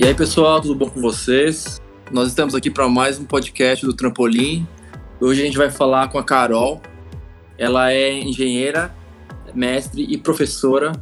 E aí, pessoal, tudo bom com vocês? Nós estamos aqui para mais um podcast do Trampolim. Hoje a gente vai falar com a Carol. Ela é engenheira, mestre e professora.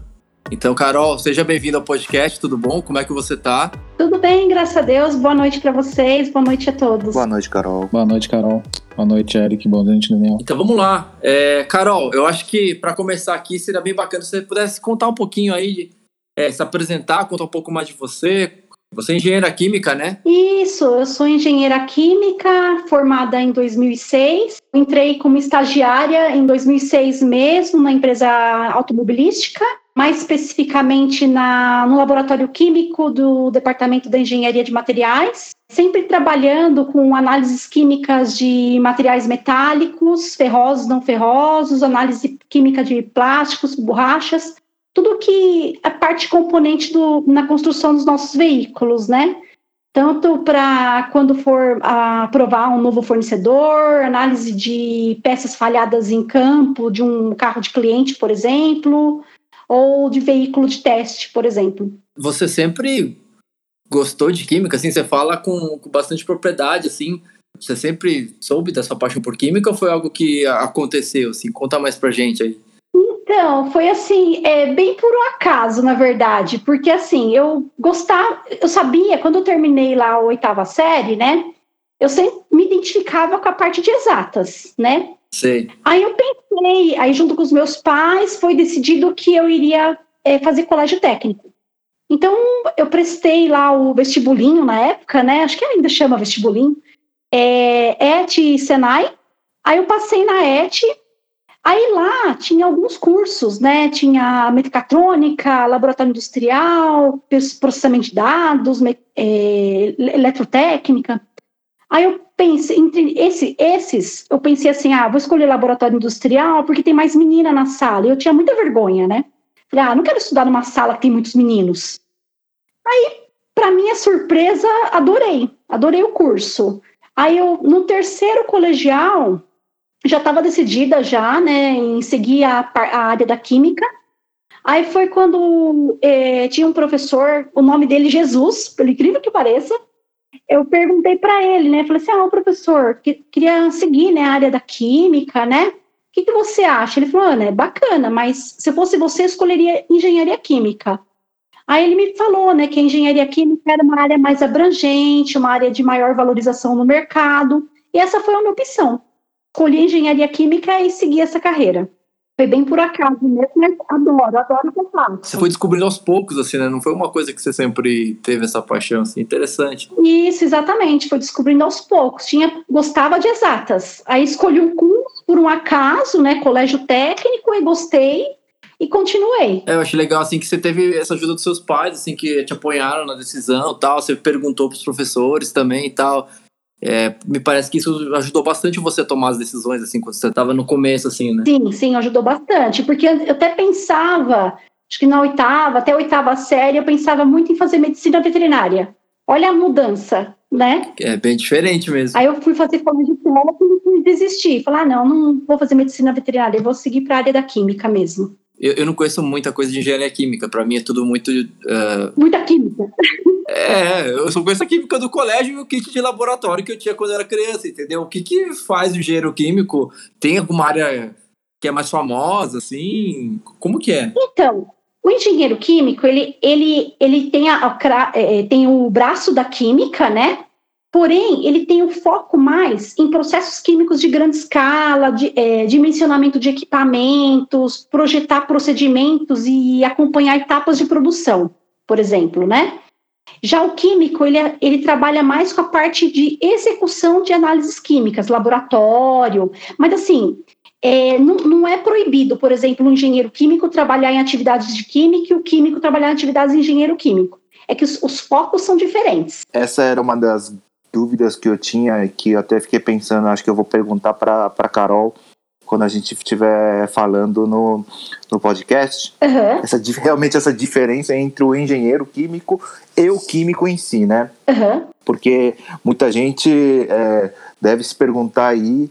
Então, Carol, seja bem-vinda ao podcast, tudo bom? Como é que você tá? Tudo bem, graças a Deus. Boa noite para vocês, boa noite a todos. Boa noite, Carol. Boa noite, Carol. Boa noite, Eric. Boa noite, Daniel. Então vamos lá. É, Carol, eu acho que para começar aqui seria bem bacana se você pudesse contar um pouquinho aí, é, se apresentar, contar um pouco mais de você, você é engenheira química, né? Isso, eu sou engenheira química, formada em 2006. Entrei como estagiária em 2006 mesmo na empresa automobilística, mais especificamente na, no laboratório químico do Departamento da Engenharia de Materiais. Sempre trabalhando com análises químicas de materiais metálicos, ferrosos, não ferrosos, análise química de plásticos, borrachas tudo que é parte componente do, na construção dos nossos veículos, né? Tanto para quando for aprovar um novo fornecedor, análise de peças falhadas em campo de um carro de cliente, por exemplo, ou de veículo de teste, por exemplo. Você sempre gostou de química, assim, você fala com, com bastante propriedade, assim, você sempre soube dessa paixão por química ou foi algo que aconteceu, assim? Conta mais pra gente aí. Então, foi assim, é, bem por um acaso, na verdade, porque assim, eu gostava, eu sabia, quando eu terminei lá a oitava série, né, eu sempre me identificava com a parte de exatas, né? Sim. Aí eu pensei, aí junto com os meus pais, foi decidido que eu iria é, fazer colégio técnico. Então, eu prestei lá o vestibulinho na época, né, acho que ainda chama vestibulinho, é, ET e Senai, aí eu passei na ET, Aí lá tinha alguns cursos, né? Tinha mecatrônica, laboratório industrial, processamento de dados, é, eletrotécnica. Aí eu pensei, entre esse, esses, eu pensei assim, ah, vou escolher laboratório industrial porque tem mais menina na sala. E eu tinha muita vergonha, né? Falei, ah, não quero estudar numa sala que tem muitos meninos. Aí, para minha surpresa, adorei, adorei o curso. Aí eu, no terceiro colegial, já estava decidida já, né, em seguir a, a, área da química. Aí foi quando é, tinha um professor, o nome dele Jesus, pelo incrível que pareça. Eu perguntei para ele, né, falei assim, ah, professor, que, queria seguir, né, a área da química, né? O que, que você acha? Ele falou, Ana, é bacana, mas se fosse você, escolheria engenharia química. Aí ele me falou, né, que a engenharia química era uma área mais abrangente, uma área de maior valorização no mercado, e essa foi a minha opção escolhi engenharia química e segui essa carreira. Foi bem por acaso mesmo, mas adoro, adoro o que eu faço. Você foi descobrindo aos poucos, assim, né? Não foi uma coisa que você sempre teve essa paixão, assim, interessante. Isso, exatamente. Foi descobrindo aos poucos. Tinha, gostava de exatas. Aí escolhi um curso por um acaso, né? Colégio técnico, e gostei e continuei. É, eu achei legal, assim, que você teve essa ajuda dos seus pais, assim, que te apoiaram na decisão tal. Você perguntou pros professores também e tal. É, me parece que isso ajudou bastante você a tomar as decisões, assim, quando você estava no começo, assim, né? Sim, sim, ajudou bastante, porque eu até pensava, acho que na oitava, até a oitava série, eu pensava muito em fazer medicina veterinária. Olha a mudança, né? É bem diferente mesmo. Aí eu fui fazer colégio técnico e desisti. Falar, ah, não, não vou fazer medicina veterinária, eu vou seguir para a área da química mesmo. Eu, eu, não conheço muita coisa de engenharia química, para mim é tudo muito. Uh... Muita química. É, eu só conheço a química do colégio e o kit de laboratório que eu tinha quando eu era criança, entendeu? O que, que faz o engenheiro químico? Tem alguma área que é mais famosa, assim? Como que é? Então, o engenheiro químico, ele, ele, ele tem, a, a, é, tem o braço da química, né? Porém, ele tem o um foco mais em processos químicos de grande escala, de, é, dimensionamento de equipamentos, projetar procedimentos e acompanhar etapas de produção, por exemplo, né? Já o químico, ele, é, ele trabalha mais com a parte de execução de análises químicas, laboratório, mas assim, é, não, não, é proibido, por exemplo, um engenheiro químico trabalhar em atividades de química e o químico trabalhar em atividades de engenheiro químico. É que os, os focos são diferentes. Essa era uma das dúvidas que eu tinha, que eu até fiquei pensando, acho que eu vou perguntar para Carol quando a gente estiver falando no, no podcast. Uhum. Essa, realmente essa diferença entre o engenheiro químico e o químico em si, né? Uhum. Porque muita gente é, deve se perguntar aí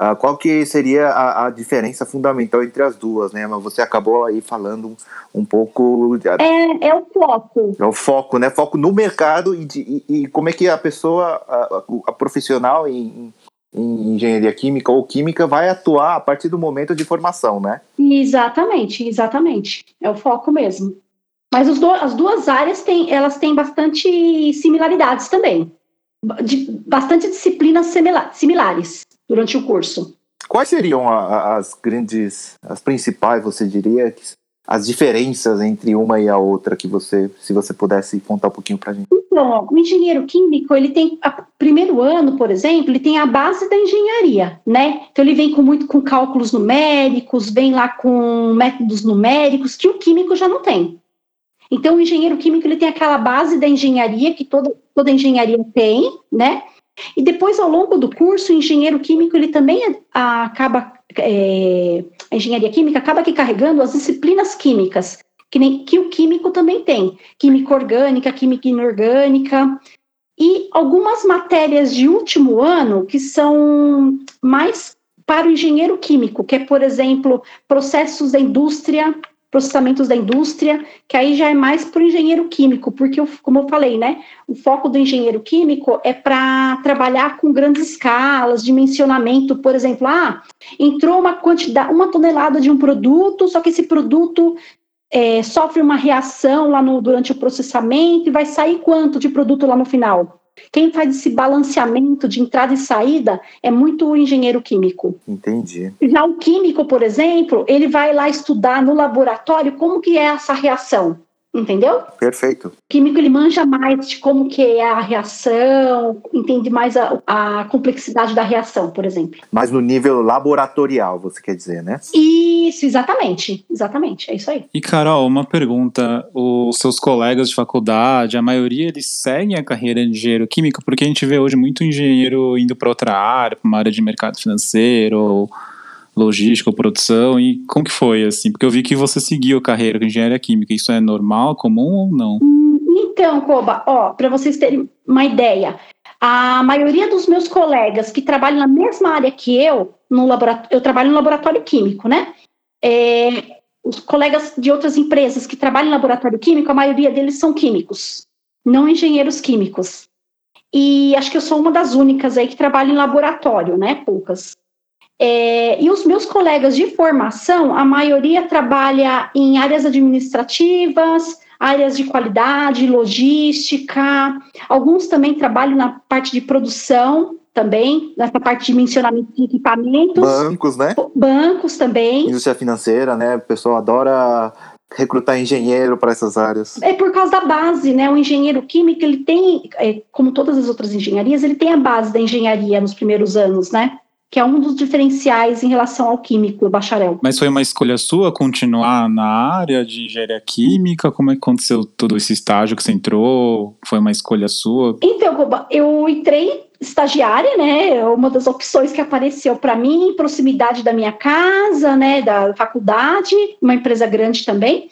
Uh, qual que seria a, a, diferença fundamental entre as duas, né? Mas você acabou aí falando um, um pouco... De... É, é o foco. É o foco, né? Foco no mercado e, de, e, e como é que a pessoa, a, a profissional em, em engenharia química ou química vai atuar a partir do momento de formação, né? Exatamente, exatamente. É o foco mesmo. Mas do, as duas áreas têm, elas têm bastante similaridades também. De, bastante disciplinas similares durante o curso. Quais seriam as grandes, as principais, você diria, as diferenças entre uma e a outra que você, se você pudesse contar um pouquinho para gente? Então, o engenheiro químico, ele tem, a, primeiro ano, por exemplo, ele tem a base da engenharia, né? Então ele vem com muito com cálculos numéricos, vem lá com métodos numéricos que o químico já não tem. Então, o engenheiro químico ele tem aquela base da engenharia que toda, toda engenharia tem, né? E depois, ao longo do curso, o engenheiro químico ele também acaba, é, a engenharia química acaba aqui carregando as disciplinas químicas, que, nem, que o químico também tem, química orgânica, química inorgânica, e algumas matérias de último ano que são mais para o engenheiro químico, que é, por exemplo, processos da indústria, processamentos da indústria, que aí já é mais para o engenheiro químico, porque, como eu falei, né, o foco do engenheiro químico é para trabalhar com grandes escalas, dimensionamento, por exemplo, ah, entrou uma quantidade, uma tonelada de um produto, só que esse produto é, sofre uma reação lá no, durante o processamento e vai sair quanto de produto lá no final? Quem faz esse balanceamento de entrada e saída é muito o engenheiro químico. Entendi. Já o químico, por exemplo, ele vai lá estudar no laboratório como que é essa reação entendeu? Perfeito. O químico ele manja mais de como que é a reação, entende mais a, a, complexidade da reação, por exemplo. Mas no nível laboratorial, você quer dizer, né? Isso, exatamente, exatamente, é isso aí. E Carol, uma pergunta, os seus colegas de faculdade, a maioria eles seguem a carreira de engenheiro químico, porque a gente vê hoje muito engenheiro indo para outra área, para uma área de mercado financeiro, ou logística produção e como que foi assim? Porque eu vi que você seguiu a carreira de engenharia química, isso é normal, comum ou não? Então, Koba, ó, para vocês terem uma ideia, a maioria dos meus colegas que trabalham na mesma área que eu, no laboratório, eu trabalho no laboratório químico, né? É, os colegas de outras empresas que trabalham em laboratório químico, a maioria deles são químicos, não engenheiros químicos. E acho que eu sou uma das únicas aí que trabalha em laboratório, né? Poucas. É, e os meus colegas de formação, a maioria trabalha em áreas administrativas, áreas de qualidade, logística, alguns também trabalham na parte de produção, também, nessa parte de mencionamento de equipamentos. Bancos, né? Bancos também. Indústria financeira, né? O pessoal adora recrutar engenheiro para essas áreas. É por causa da base, né? O engenheiro químico, ele tem, é, como todas as outras engenharias, ele tem a base da engenharia nos primeiros anos, né? Que é um dos diferenciais em relação ao químico, o bacharel. Mas foi uma escolha sua continuar na área de engenharia química? Como é que aconteceu todo esse estágio que você entrou? Foi uma escolha sua? Então, eu entrei estagiária, né? Uma das opções que apareceu para mim, proximidade da minha casa, né? Da faculdade, uma empresa grande também.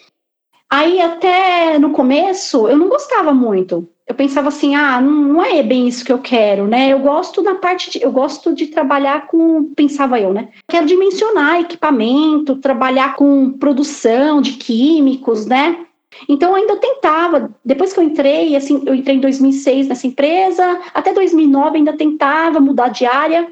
Aí até no começo eu não gostava muito eu pensava assim, ah, não, não, é bem isso que eu quero, né? Eu gosto da parte de, eu gosto de trabalhar com, pensava eu, né? Quero dimensionar equipamento, trabalhar com produção de químicos, né? Então eu ainda tentava, depois que eu entrei, assim, eu entrei em 2006 nessa empresa, até 2009 ainda tentava mudar de área,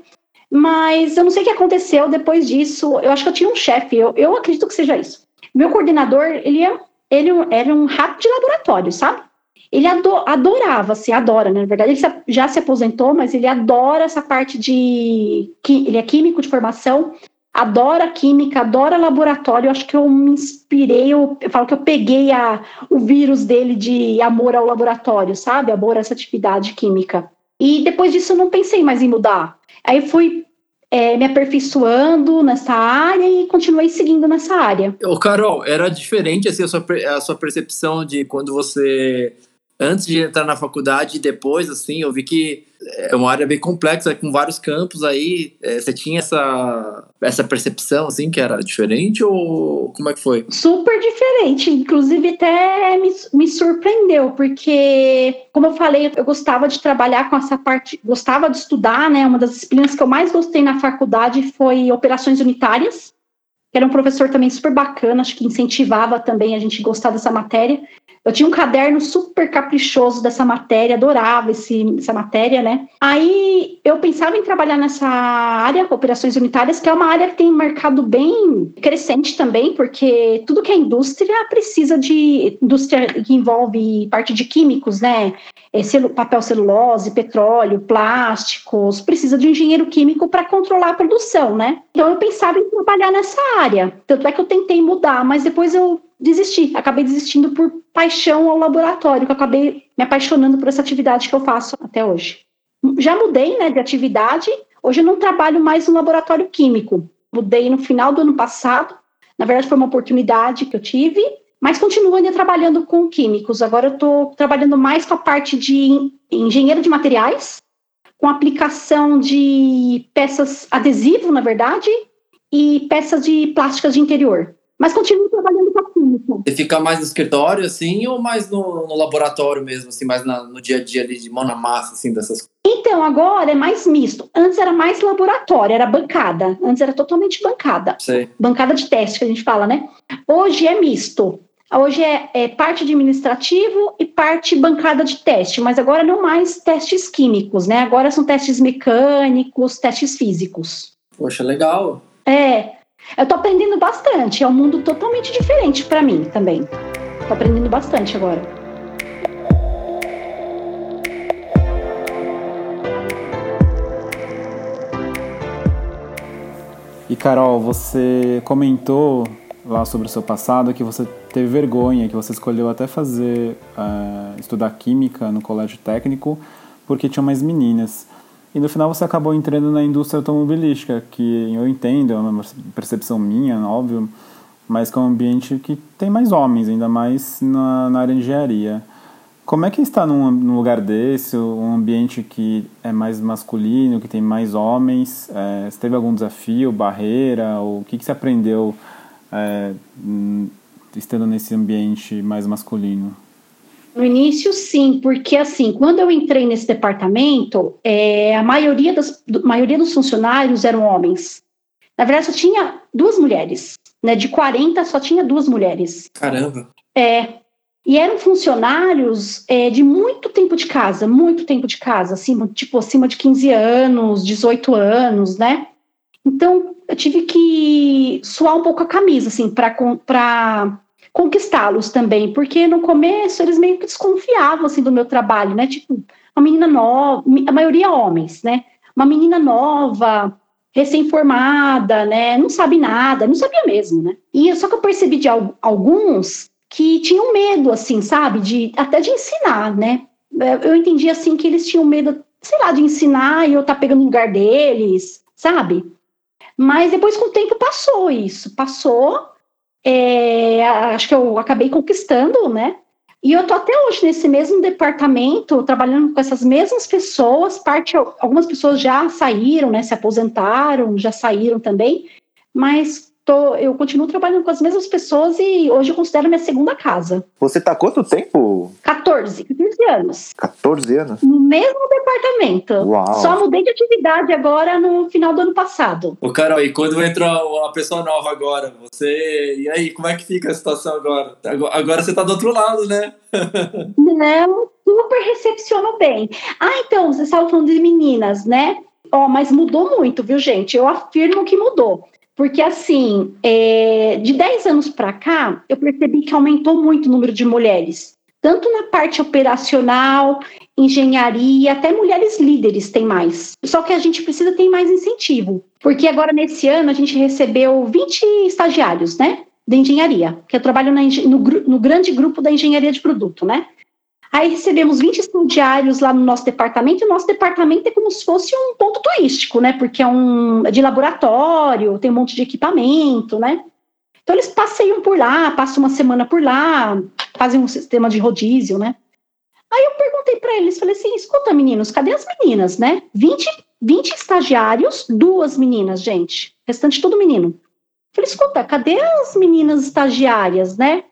mas eu não sei o que aconteceu depois disso. Eu acho que eu tinha um chefe, eu, eu acredito que seja isso. Meu coordenador, ele, é, ele era um rato de laboratório, sabe? Ele adorava, se adora, né? na verdade, ele já se aposentou, mas ele adora essa parte de. Ele é químico de formação, adora química, adora laboratório. Eu acho que eu me inspirei, eu, eu, falo que eu peguei a, o vírus dele de amor ao laboratório, sabe? Amor a essa atividade química. E depois disso eu não pensei mais em mudar. Aí fui é, me aperfeiçoando nessa área e continuei seguindo nessa área. Ô, Carol, era diferente assim, a, sua, a sua percepção de quando você antes de entrar na faculdade e depois, assim, eu vi que é uma área bem complexa, com vários campos aí. É, você tinha essa, essa percepção, assim, que era diferente ou como é que foi? Super diferente. Inclusive, até me, me surpreendeu, porque, como eu falei, eu gostava de trabalhar com essa parte, gostava de estudar, né? Uma das disciplinas que eu mais gostei na faculdade foi operações unitárias que era um professor também super bacana, acho que incentivava também a gente gostar dessa matéria. Eu tinha um caderno super caprichoso dessa matéria, adorava esse, essa matéria, né? Aí eu pensava em trabalhar nessa área, operações unitárias, que é uma área que tem um mercado bem crescente também, porque tudo que é indústria precisa de indústria que envolve parte de químicos, né? É, celu, papel celulose, petróleo, plásticos, precisa de um engenheiro químico para controlar a produção, né? Então eu pensava em trabalhar nessa área. Tanto é que eu tentei mudar, mas depois eu desisti. Acabei desistindo por paixão ao laboratório, que eu acabei me apaixonando por essa atividade que eu faço até hoje. Já mudei né, de atividade, hoje eu não trabalho mais no laboratório químico. Mudei no final do ano passado, na verdade foi uma oportunidade que eu tive, mas continuo ainda trabalhando com químicos. Agora eu estou trabalhando mais com a parte de engenheiro de materiais, com aplicação de peças adesivo, na verdade, e peças de plásticas de interior. Mas continuo trabalhando com a química. Você fica mais no escritório, assim, ou mais no, no laboratório mesmo, assim, mais na, no dia a dia ali de mão na massa, assim, dessas coisas? Então, agora é mais misto. Antes era mais laboratório, era bancada. Antes era totalmente bancada. Sei. Bancada de teste, que a gente fala, né? Hoje é misto. Hoje é, é, parte administrativo e parte bancada de teste, mas agora não mais testes químicos, né? Agora são testes mecânicos, testes físicos. Poxa, legal. É, eu tô aprendendo bastante, é um mundo totalmente diferente para mim também. Tô aprendendo bastante agora. E Carol, você comentou lá sobre o seu passado que você teve vergonha, que você escolheu até fazer uh, estudar química no colégio técnico porque tinha mais meninas. E no final você acabou entrando na indústria automobilística, que eu entendo, é uma percepção minha, óbvio, mas que é um ambiente que tem mais homens, ainda mais na, na área de engenharia. Como é que está num, num, lugar desse, um ambiente que é mais masculino, que tem mais homens? É, você teve algum desafio, barreira? Ou o que, que você aprendeu é, estando nesse ambiente mais masculino? No início, sim, porque assim, quando eu entrei nesse departamento, é, a maioria, das, do, maioria dos funcionários eram homens. Na verdade, só tinha duas mulheres. Né, de 40, só tinha duas mulheres. Caramba! É, e eram funcionários é, de muito tempo de casa, muito tempo de casa, assim, tipo acima de 15 anos, 18 anos, né? Então, eu tive que suar um pouco a camisa, assim, para conquistá-los também, porque no começo eles meio que desconfiavam assim do meu trabalho, né? Tipo, uma menina nova, a maioria homens, né? Uma menina nova, recém-formada, né? Não sabe nada, não sabia mesmo, né? E só que eu percebi de alguns que tinham medo, assim, sabe? De até de ensinar, né? Eu entendi assim que eles tinham medo, sei lá, de ensinar e eu tá pegando o lugar deles, sabe? Mas depois com o tempo passou isso, passou é, acho que eu acabei conquistando, né? E eu tô até hoje nesse mesmo departamento, trabalhando com essas mesmas pessoas, parte, algumas pessoas já saíram, né, se aposentaram, já saíram também, mas tô, eu continuo trabalhando com as mesmas pessoas e hoje eu considero minha segunda casa. Você tá quanto tempo? 14, 15 anos. 14 anos? No mesmo departamento. Uau. Só mudei de atividade agora no final do ano passado. Ô, Carol, e quando entra uma pessoa nova agora, você. E aí, como é que fica a situação agora? Agora você tá do outro lado, né? Não, super recepciono bem. Ah, então, você estava falando de meninas, né? Ó, oh, mas mudou muito, viu, gente? Eu afirmo que mudou. Porque, assim, é, de 10 anos para cá, eu percebi que aumentou muito o número de mulheres, tanto na parte operacional, engenharia, até mulheres líderes tem mais. Só que a gente precisa ter mais incentivo, porque agora, nesse ano, a gente recebeu 20 estagiários, né? De engenharia, que eu trabalho na, no, no grande grupo da engenharia de produto, né? Aí recebemos 20 estagiários lá no nosso departamento, e o nosso departamento é como se fosse um ponto turístico, né? Porque é um é de laboratório, tem um monte de equipamento, né? Então eles passeiam por lá, passam uma semana por lá, fazem um sistema de rodízio, né? Aí eu perguntei para eles, falei assim, escuta meninos, cadê as meninas, né? 20, 20 estagiários, duas meninas, gente. Restante tudo menino. Falei, escuta, cadê as meninas estagiárias, né?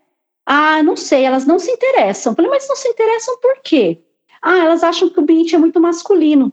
Ah, não sei, elas não se interessam. Falei, mas não se interessam por quê? Ah, elas acham que o ambiente é muito masculino.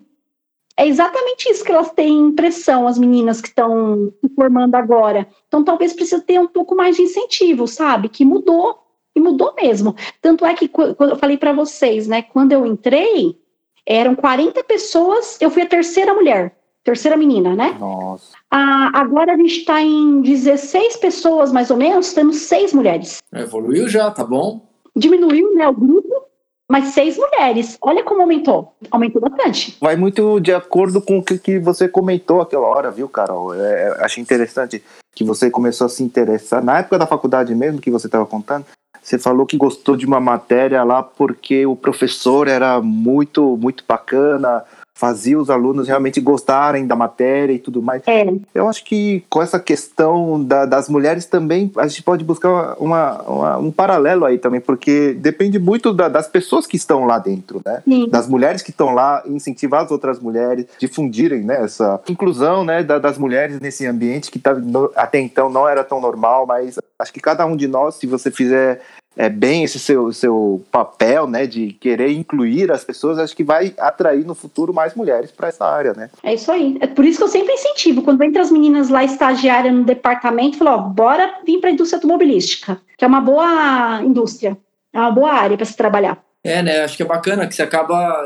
É exatamente isso que elas têm impressão, as meninas que estão se formando agora. Então, talvez precise ter um pouco mais de incentivo, sabe? Que mudou, e mudou mesmo. Tanto é que, quando eu falei para vocês, né? Quando eu entrei, eram 40 pessoas, eu fui a terceira mulher, terceira menina, né? Nossa. Ah, agora a gente está em 16 pessoas, mais ou menos, temos seis mulheres. Evoluiu já, tá bom? Diminuiu, né, o grupo, mas seis mulheres. Olha como aumentou. Aumentou bastante. Vai muito de acordo com o que, que você comentou aquela hora, viu, Carol? É, é achei interessante que você começou a se interessar. Na época da faculdade mesmo, que você estava contando, você falou que gostou de uma matéria lá porque o professor era muito, muito bacana, fazia os alunos realmente gostarem da matéria e tudo mais. É. Eu acho que com essa questão da, das mulheres também a gente pode buscar uma, uma, um paralelo aí também, porque depende muito da, das pessoas que estão lá dentro, né? Sim. Das mulheres que estão lá, incentivar as outras mulheres, difundirem né, essa inclusão né, da, das mulheres nesse ambiente que tá, no, até então não era tão normal, mas acho que cada um de nós, se você fizer é, bem esse seu, seu papel, né, de querer incluir as pessoas, acho que vai atrair no futuro mais mulheres para essa área, né? É isso aí. É por isso que eu sempre incentivo. Quando entra as meninas lá estagiárias no departamento, falo, ó, bora vir para a indústria automobilística, que é uma boa indústria, é uma boa área para se trabalhar. É, né? Acho que é bacana que você acaba.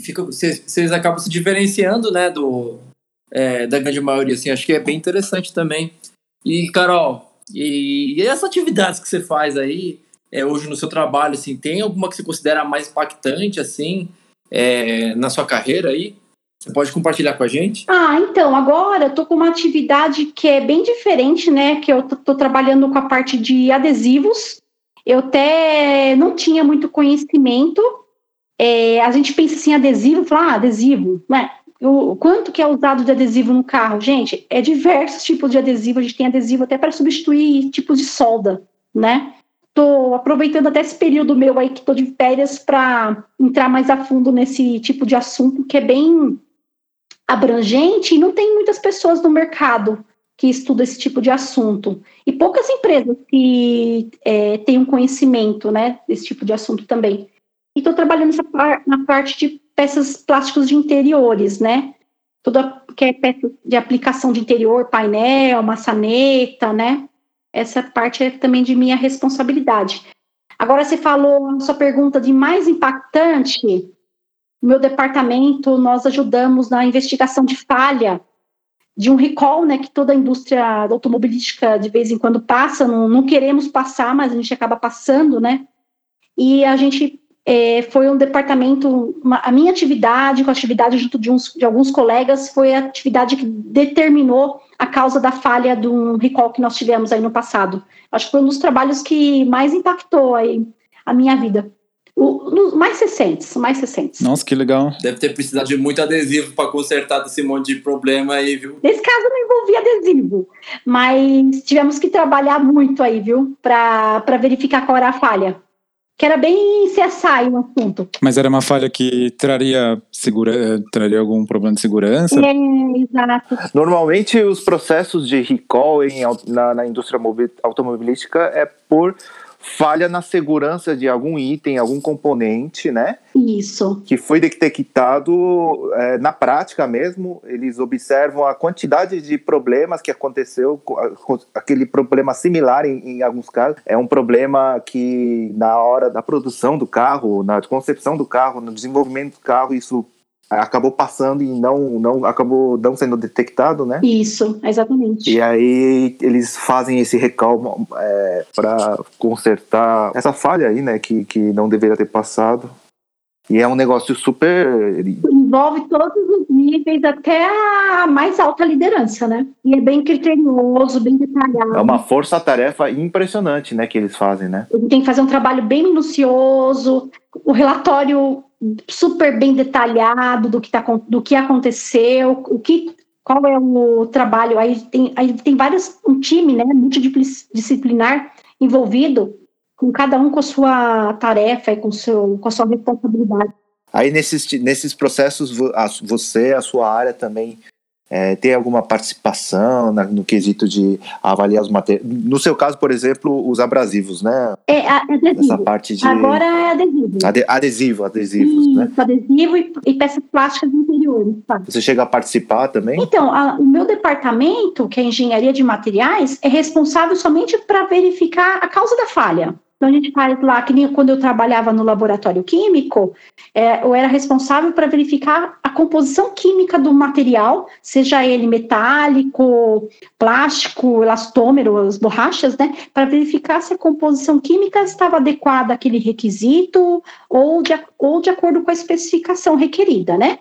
Fica, vocês, vocês acabam se diferenciando, né, do, é, da grande maioria, assim. Acho que é bem interessante também. E, Carol, e, e essas atividades que você faz aí, é, hoje no seu trabalho, assim, tem alguma que você considera mais impactante, assim, é, na sua carreira aí? Você pode compartilhar com a gente? Ah, então, agora eu tô com uma atividade que é bem diferente, né? Que eu tô, trabalhando com a parte de adesivos. Eu até não tinha muito conhecimento. É, a gente pensa assim, adesivo, fala, ah, adesivo, né? O quanto que é usado de adesivo no carro? Gente, é diversos tipos de adesivo. A gente tem adesivo até para substituir tipos de solda, né? Tô aproveitando até esse período meu aí que tô de férias para entrar mais a fundo nesse tipo de assunto que é bem abrangente e não tem muitas pessoas no mercado que estudam esse tipo de assunto. E poucas empresas que é, têm um conhecimento né, desse tipo de assunto também. E estou trabalhando par na parte de peças plásticos de interiores, né? Tudo que é peça de aplicação de interior, painel, maçaneta, né? Essa parte é também de minha responsabilidade. Agora, você falou a sua pergunta de mais impactante. Meu departamento, nós ajudamos na investigação de falha de um recall, né, que toda a indústria automobilística de vez em quando passa, não, não queremos passar, mas a gente acaba passando, né, e a gente é, foi um departamento, uma, a minha atividade, com a atividade junto de, uns, de alguns colegas, foi a atividade que determinou a causa da falha de um recall que nós tivemos aí no passado. Acho que foi um dos trabalhos que mais impactou aí a minha vida. Os mais recentes, mais recentes. Nossa, que legal. Deve ter precisado de muito adesivo para consertar esse monte de problema aí, viu? Nesse caso não envolvia adesivo, mas tivemos que trabalhar muito aí, viu, para verificar qual era a falha. Que era bem CSI o assunto. Mas era uma falha que traria, segura, traria algum problema de segurança? É, exato. Normalmente os processos de recall em, na, na indústria automobilística é por falha na segurança de algum item, algum componente, né? Isso. Que foi detectado é, na prática mesmo. Eles observam a quantidade de problemas que aconteceu, aquele problema similar em, em alguns casos. É um problema que na hora da produção do carro, na concepção do carro, no desenvolvimento do carro, isso acabou passando e não, não acabou não sendo detectado, né? Isso, exatamente. E aí eles fazem esse recalmo é, para consertar essa falha aí, né? Que, que não deveria ter passado. E é um negócio super. Envolve todos os níveis, até a mais alta liderança, né? E é bem criterioso, bem detalhado. É uma força-tarefa impressionante, né? Que eles fazem, né? Tem que fazer um trabalho bem minucioso. O relatório super bem detalhado do que, tá, do que aconteceu, o que, qual é o trabalho. Aí tem, aí tem vários, um time né, multidisciplinar envolvido com cada um com a sua tarefa e com, seu, com a sua responsabilidade. Aí nesses, nesses processos, você, a sua área também é, tem alguma participação na, no quesito de avaliar os materiais? No seu caso, por exemplo, os abrasivos, né? É, adesivo. Essa parte de... Agora é adesivo. Ade, adesivo, adesivos, Isso, né? adesivo e, e, peças plásticas interiores. Tá? Você chega a participar também? Então, a, o meu departamento, que é engenharia de materiais, é responsável somente para verificar a causa da falha. Então, a gente faz lá, que nem quando eu trabalhava no laboratório químico, é, eu era responsável para verificar a composição química do material, seja ele metálico, plástico, elastômero, as borrachas, né? Para verificar se a composição química estava adequada àquele requisito ou de, ou de acordo com a especificação requerida, né?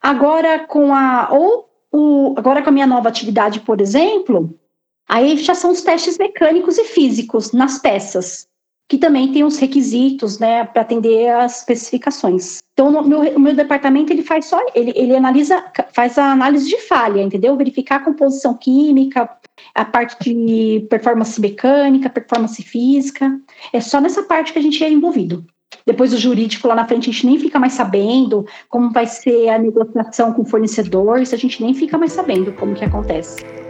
Agora, com a. Ou o, agora com a minha nova atividade, por exemplo, aí já são os testes mecânicos e físicos nas peças que também tem os requisitos, né, para atender as especificações. Então, no, meu, o meu departamento ele faz só, ele, ele analisa, faz a análise de falha, entendeu? Verificar a composição química, a parte de performance mecânica, performance física. É só nessa parte que a gente é envolvido. Depois o jurídico lá na frente a gente nem fica mais sabendo como vai ser a negociação com o fornecedor, isso a gente nem fica mais sabendo como que acontece.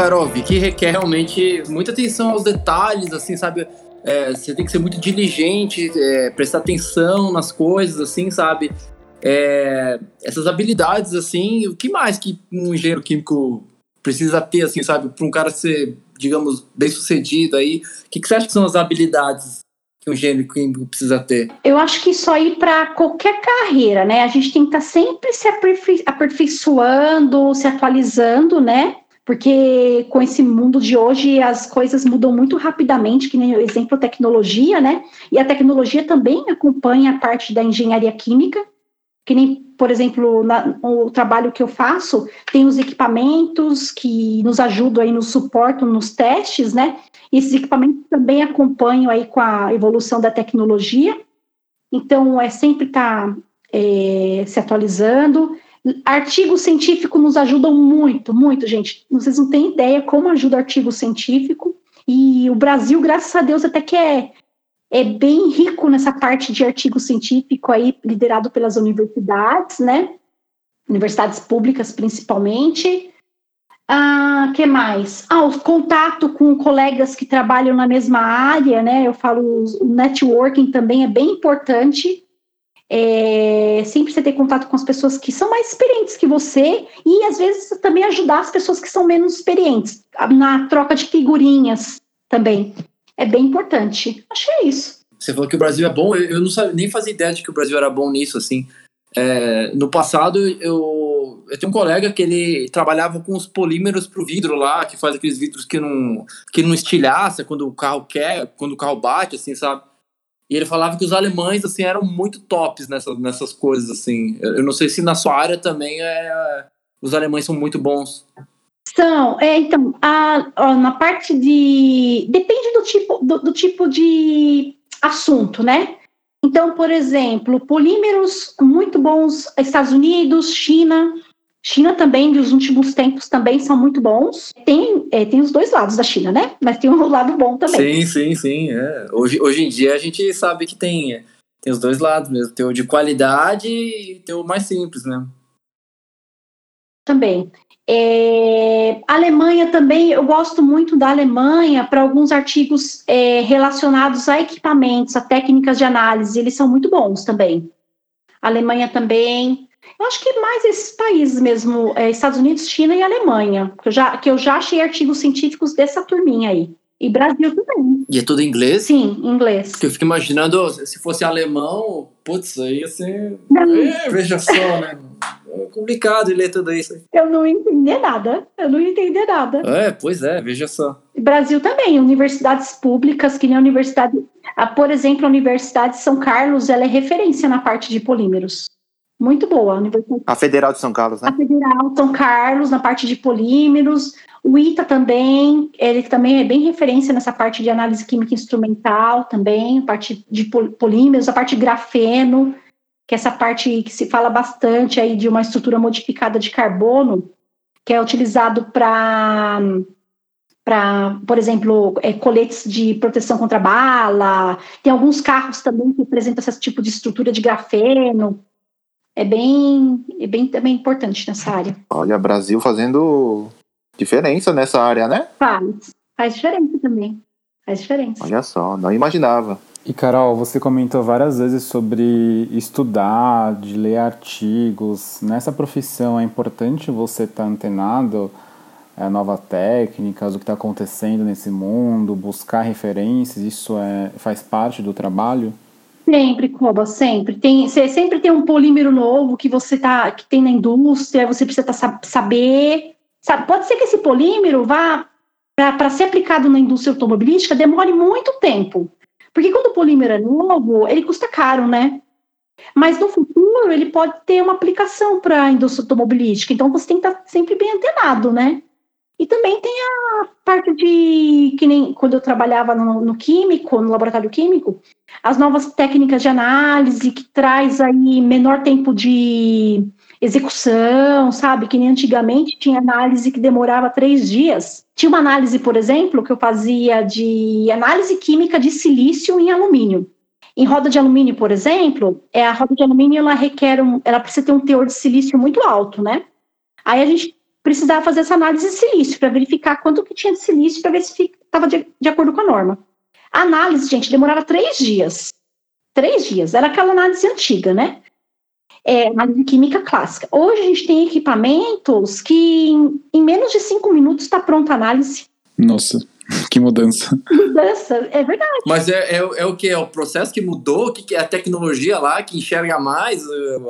Carol, vi que requer realmente muita atenção aos detalhes, assim, sabe? É, você tem que ser muito diligente, é, prestar atenção nas coisas, assim, sabe? É, essas habilidades, assim, o que mais que um engenheiro químico precisa ter, assim, sabe? Para um cara ser, digamos, bem sucedido aí, o que, que você acha que são as habilidades que um engenheiro químico precisa ter? Eu acho que isso aí para qualquer carreira, né? A gente tem que estar tá sempre se aperfeiçoando, se atualizando, né? Porque com esse mundo de hoje as coisas mudam muito rapidamente, que nem o exemplo tecnologia, né? E a tecnologia também acompanha a parte da engenharia química, que nem, por exemplo, na, o trabalho que eu faço, tem os equipamentos que nos ajudam aí, nos suportam nos testes, né? E esses equipamentos também acompanham aí com a evolução da tecnologia. Então, é sempre estar tá, é, se atualizando, Artigo científico nos ajudam muito, muito, gente. Vocês não têm ideia como ajuda artigo científico. E o Brasil, graças a Deus, até que é, é bem rico nessa parte de artigo científico aí, liderado pelas universidades, né? Universidades públicas, principalmente. Ah, que mais? Ah, o contato com colegas que trabalham na mesma área, né? Eu falo, o networking também é bem importante é, sempre você ter contato com as pessoas que são mais experientes que você e às vezes também ajudar as pessoas que são menos experientes na troca de figurinhas também é bem importante. Achei é isso. Você falou que o Brasil é bom, eu, não sabia, nem fazia ideia de que o Brasil era bom nisso assim. É, no passado eu, eu tenho um colega que ele trabalhava com os polímeros para o vidro lá, que faz aqueles vidros que não que não estilhaça quando o carro quer, quando o carro bate, assim, sabe? E ele falava que os alemães, assim, eram muito tops nessas, nessas coisas, assim. Eu não sei se na sua área também é, os alemães são muito bons. São, é, então, a, ó, na parte de... Depende do tipo, do, do tipo de assunto, né? Então, por exemplo, polímeros muito bons Estados Unidos, China, China também, dos últimos tempos, também são muito bons. Tem, é, tem os dois lados da China, né? Mas tem um lado bom também. Sim, sim, sim. É. Hoje, hoje em dia a gente sabe que tem, tem os dois lados mesmo. Tem o de qualidade e tem o mais simples mesmo. Também. É, Alemanha também, eu gosto muito da Alemanha para alguns artigos é, relacionados a equipamentos, a técnicas de análise, eles são muito bons também. Alemanha também. Eu acho que mais esses países mesmo, é, Estados Unidos, China e Alemanha, que eu, já, que eu já achei artigos científicos dessa turminha aí. E Brasil também. E é tudo em inglês? Sim, em inglês. Porque eu fico imaginando, se fosse alemão, putz, aí ia ser. É, veja só, né? É complicado ler tudo isso. Eu não entendi nada. Eu não entendi nada. É, pois é, veja só. Brasil também, universidades públicas, que nem a universidade. A, por exemplo, a Universidade de São Carlos, ela é referência na parte de polímeros muito boa. A, a Federal de São Carlos, né? A Federal de São Carlos, na parte de polímeros. O ITA também, ele também é bem referência nessa parte de análise química instrumental também, parte de polímeros, a parte de grafeno. que é essa parte que se fala bastante aí de uma estrutura modificada de carbono, que é utilizado para para, por exemplo, é, coletes de proteção contra bala. Tem alguns carros também que apresentam esse tipo de estrutura de grafeno. É bem, é bem também importante nessa área. Olha, Brasil fazendo diferença nessa área, né? Faz, faz diferença também. Faz diferença. Olha só, não imaginava. E Carol, você comentou várias vezes sobre estudar, de ler artigos. Nessa profissão é importante você estar antenado a novas técnicas, o que está acontecendo nesse mundo, buscar referências, isso é, faz parte do trabalho? Sempre, Coba, sempre. Tem, você sempre tem um polímero novo que você tá, que tem na indústria, você precisa tá, saber. Sabe, pode ser que esse polímero vá para ser aplicado na indústria automobilística demore muito tempo. Porque quando o polímero é novo, ele custa caro, né? Mas no futuro ele pode ter uma aplicação para a indústria automobilística. Então você tem que estar tá sempre bem antenado, né? E também tem a parte de que nem quando eu trabalhava no, no, químico, no laboratório químico, as novas técnicas de análise que traz aí menor tempo de execução, sabe? Que nem antigamente tinha análise que demorava três dias. Tinha uma análise, por exemplo, que eu fazia de análise química de silício em alumínio. Em roda de alumínio, por exemplo, é a roda de alumínio ela requer um, ela precisa ter um teor de silício muito alto, né? Aí a gente precisava fazer essa análise de silício para verificar quanto que tinha de silício para ver se estava de, de acordo com a norma. A análise, gente, demorava três dias. Três dias. Era aquela análise antiga, né? É, análise química clássica. Hoje a gente tem equipamentos que em, em menos de cinco minutos está pronta a análise. Nossa. Que mudança. Mudança, é verdade. Mas é, é, é o que? É o processo que mudou? O que, que é a tecnologia lá que enxerga mais?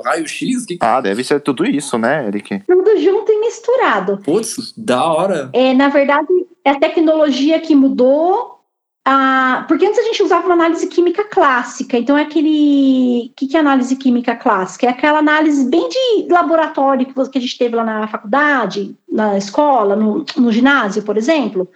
Raio-X? Que... Ah, deve ser tudo isso, né, Eric? Tudo junto e misturado. Putz, da hora. É, na verdade, é a tecnologia que mudou. Ah, porque antes a gente usava uma análise química clássica, então é aquele. O que, que é análise química clássica? É aquela análise bem de laboratório que a gente teve lá na faculdade, na escola, no, no ginásio, por exemplo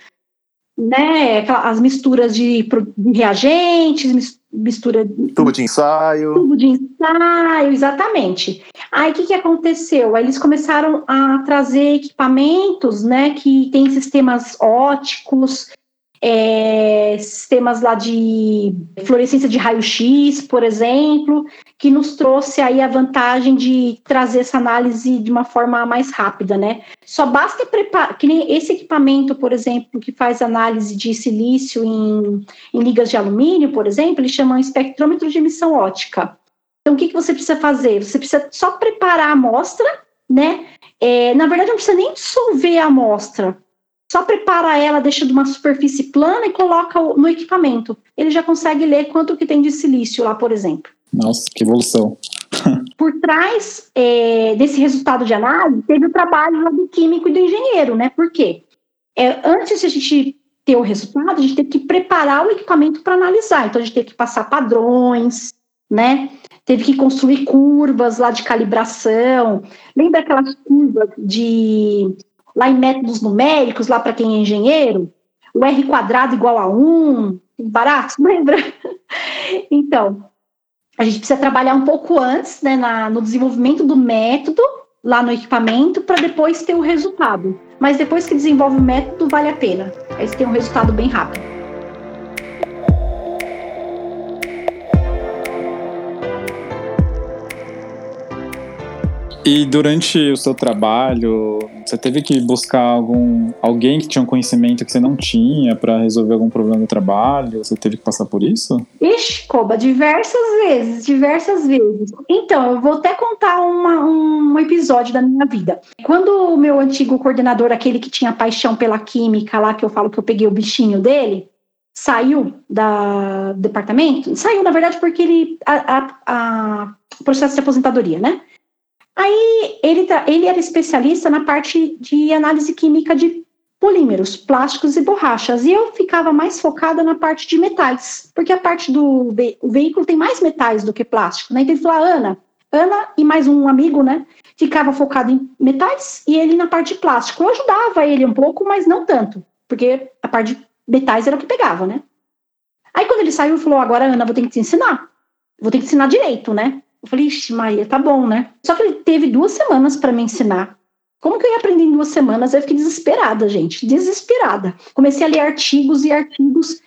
né, as misturas de, reagentes, mistura tubo de ensaio, tubo de ensaio, exatamente. Aí o que, que aconteceu? Aí eles começaram a trazer equipamentos, né, que tem sistemas óticos, é, sistemas lá de fluorescência de raio-x, por exemplo, que nos trouxe aí a vantagem de trazer essa análise de uma forma mais rápida, né? Só basta preparar, que nem esse equipamento, por exemplo, que faz análise de silício em, em ligas de alumínio, por exemplo, ele chama um espectrômetro de emissão ótica. Então, o que, que você precisa fazer? Você precisa só preparar a amostra, né? É, na verdade, não precisa nem dissolver a amostra só prepara ela, deixa de uma superfície plana e coloca no equipamento. Ele já consegue ler quanto que tem de silício lá, por exemplo. Nossa, que evolução. Por trás é, desse resultado de análise, teve o trabalho do químico e do engenheiro, né? Por quê? É, antes de a gente ter o resultado, a gente teve que preparar o equipamento para analisar. Então, a gente teve que passar padrões, né? Teve que construir curvas lá de calibração. Lembra aquelas curvas de lá em métodos numéricos, lá para quem é engenheiro, o R quadrado igual a 1, barato, lembra? então, a gente precisa trabalhar um pouco antes, né, na, no desenvolvimento do método, lá no equipamento, para depois ter o resultado. Mas depois que desenvolve o método, vale a pena. Aí você tem um resultado bem rápido. E durante o seu trabalho, você teve que buscar algum alguém que tinha um conhecimento que você não tinha para resolver algum problema do trabalho? Você teve que passar por isso? Ixi, Coba, diversas vezes, diversas vezes. Então, eu vou até contar uma, um episódio da minha vida. Quando o meu antigo coordenador, aquele que tinha paixão pela química lá, que eu falo que eu peguei o bichinho dele, saiu da, do departamento, saiu, na verdade, porque ele. A, a, a processo de aposentadoria, né? Aí ele, ele era especialista na parte de análise química de polímeros, plásticos e borrachas. E eu ficava mais focada na parte de metais, porque a parte do ve veículo tem mais metais do que plástico, né? Então ele falou, ah, Ana, Ana e mais um amigo, né? Ficava focado em metais e ele na parte de plástico. Eu ajudava ele um pouco, mas não tanto, porque a parte de metais era o que pegava, né? Aí quando ele saiu, ele falou, agora Ana, vou ter que te ensinar. Vou ter que ensinar direito, né? Eu falei, ixi, Maria, tá bom, né? Só que ele teve duas semanas para me ensinar. Como que eu ia aprender em duas semanas? Eu fiquei desesperada, gente, desesperada. Comecei a ler artigos e artigos.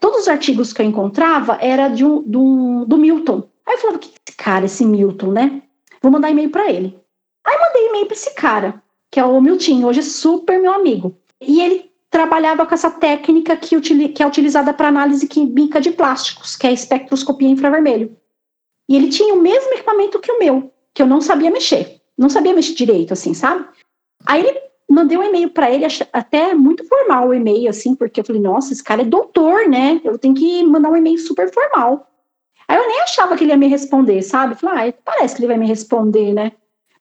Todos os artigos que eu encontrava era de um, de um do Milton. Aí eu falava, que esse cara, esse Milton, né? Vou mandar e-mail para ele. Aí mandei e-mail para esse cara, que é o Milton, hoje é super meu amigo. E ele trabalhava com essa técnica que, que é utilizada para análise química de plásticos, que é espectroscopia infravermelho. E ele tinha o mesmo equipamento que o meu, que eu não sabia mexer. Não sabia mexer direito, assim, sabe? Aí ele mandei um e-mail para ele, até muito formal o e-mail, assim, porque eu falei, nossa, esse cara é doutor, né? Eu tenho que mandar um e-mail super formal. Aí eu nem achava que ele ia me responder, sabe? Falei, ah, parece que ele vai me responder, né?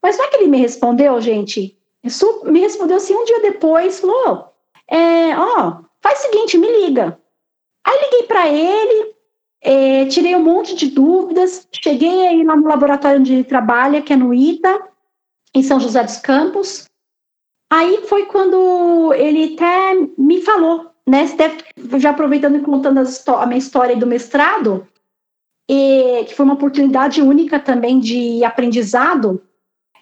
Mas não é que ele me respondeu, gente. Isso me respondeu assim um dia depois, falou, é, ó, faz o seguinte, me liga. Aí liguei para ele, é, tirei um monte de dúvidas, cheguei aí lá no laboratório onde ele trabalha, que é no ITA, em São José dos Campos. Aí foi quando ele até me falou, né? Já aproveitando e contando a minha história do mestrado, e, que foi uma oportunidade única também de aprendizado.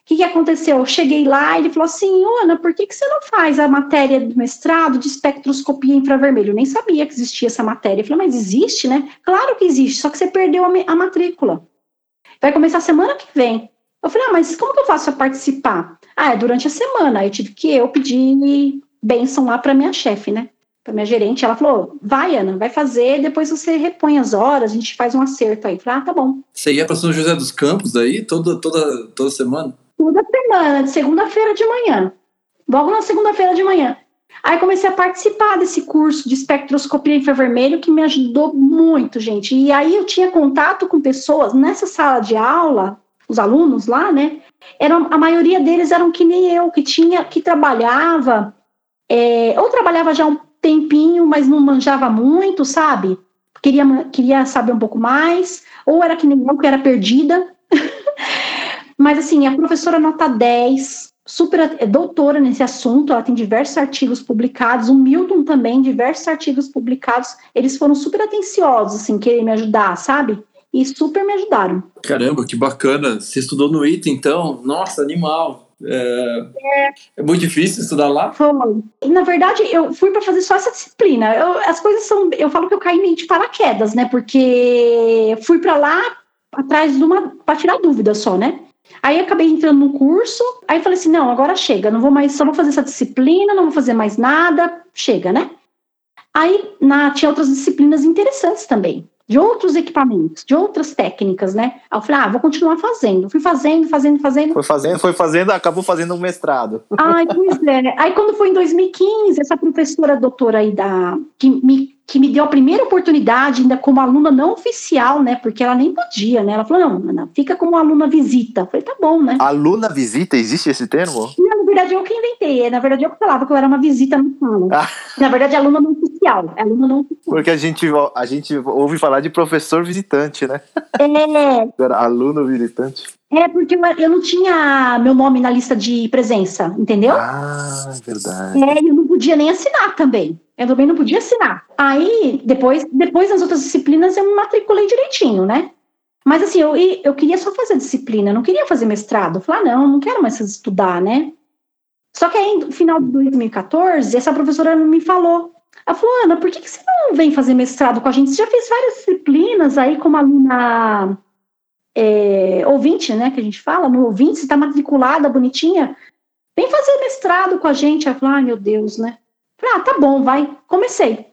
O que, que aconteceu? Eu cheguei lá e ele falou assim: Ana, por que, que você não faz a matéria do mestrado de espectroscopia infravermelho? Eu nem sabia que existia essa matéria. Eu falei, mas existe, né? Claro que existe, só que você perdeu a, a matrícula. Vai começar semana que vem. Eu falei, ah, mas como que eu faço para participar? Ah, é durante a semana. Aí eu tive que eu pedir bênção lá para minha chefe, né? Para minha gerente. Ela falou, vai, Ana, vai fazer, depois você repõe as horas, a gente faz um acerto aí. Eu falei, ah, tá bom. Você ia para São José dos Campos aí toda, toda, toda semana? Toda semana, de segunda-feira de manhã. Logo na segunda-feira de manhã. Aí comecei a participar desse curso de espectroscopia infravermelho que me ajudou muito, gente. E aí eu tinha contato com pessoas nessa sala de aula, os alunos lá, né? Eram, a maioria deles eram que nem eu, que tinha, que trabalhava, é, ou trabalhava já um tempinho, mas não manjava muito, sabe? Queria, queria saber um pouco mais, ou era que nem eu, que era perdida. Mas assim, a professora nota 10, super é doutora nesse assunto, ela tem diversos artigos publicados, o Milton também, diversos artigos publicados, eles foram super atenciosos, assim, querer me ajudar, sabe? e super me ajudaram. Caramba, que bacana. Você estudou no ITA, então? Nossa, animal. É, é. é muito difícil estudar lá? Foi. Na verdade, eu fui para fazer só essa disciplina. Eu, as coisas são. Eu falo que eu caí meio de paraquedas, né? Porque fui para lá atrás de uma. para tirar dúvida só, né? Aí acabei entrando no curso, aí falei assim: não, agora chega, não vou mais, só vou fazer essa disciplina, não vou fazer mais nada, chega, né? Aí na, tinha outras disciplinas interessantes também de outros equipamentos, de outras técnicas, né? Aí eu falei, ah, vou continuar fazendo. Fui fazendo, fazendo, fazendo. Foi fazendo, foi fazendo, acabou fazendo um mestrado. Ai, pois é. Aí quando foi em 2015, essa professora doutora aí da, que me que me deu a primeira oportunidade, ainda como aluna não oficial, né? Porque ela nem podia, né? Ela falou: não, Ana, fica como aluna visita. Eu falei: tá bom, né? Aluna visita, existe esse termo? Não, na verdade, eu que inventei. Na verdade, eu que falava que eu era uma visita no sala. Ah. Na verdade, aluna não oficial. É aluna não oficial. Porque a gente, a gente ouve falar de professor visitante, né? É. Era aluno visitante. É, porque eu não tinha meu nome na lista de presença, entendeu? Ah, verdade. É, eu não podia nem assinar também. Eu também não podia assinar. Aí, depois, depois nas outras disciplinas, eu me matriculei direitinho, né? Mas assim, eu, eu queria só fazer disciplina, não queria fazer mestrado. Eu falei, ah, não, não quero mais estudar, né? Só que aí, no final de 2014, essa professora me falou. Ela falou, Ana, por que, que você não vem fazer mestrado com a gente? Você já fez várias disciplinas aí como aluna é, ouvinte, né, que a gente fala, no ouvinte, você está matriculada, bonitinha. Vem fazer mestrado com a gente. Ela falou, ai, meu Deus, né? Falei, ah, tá bom, vai. Comecei.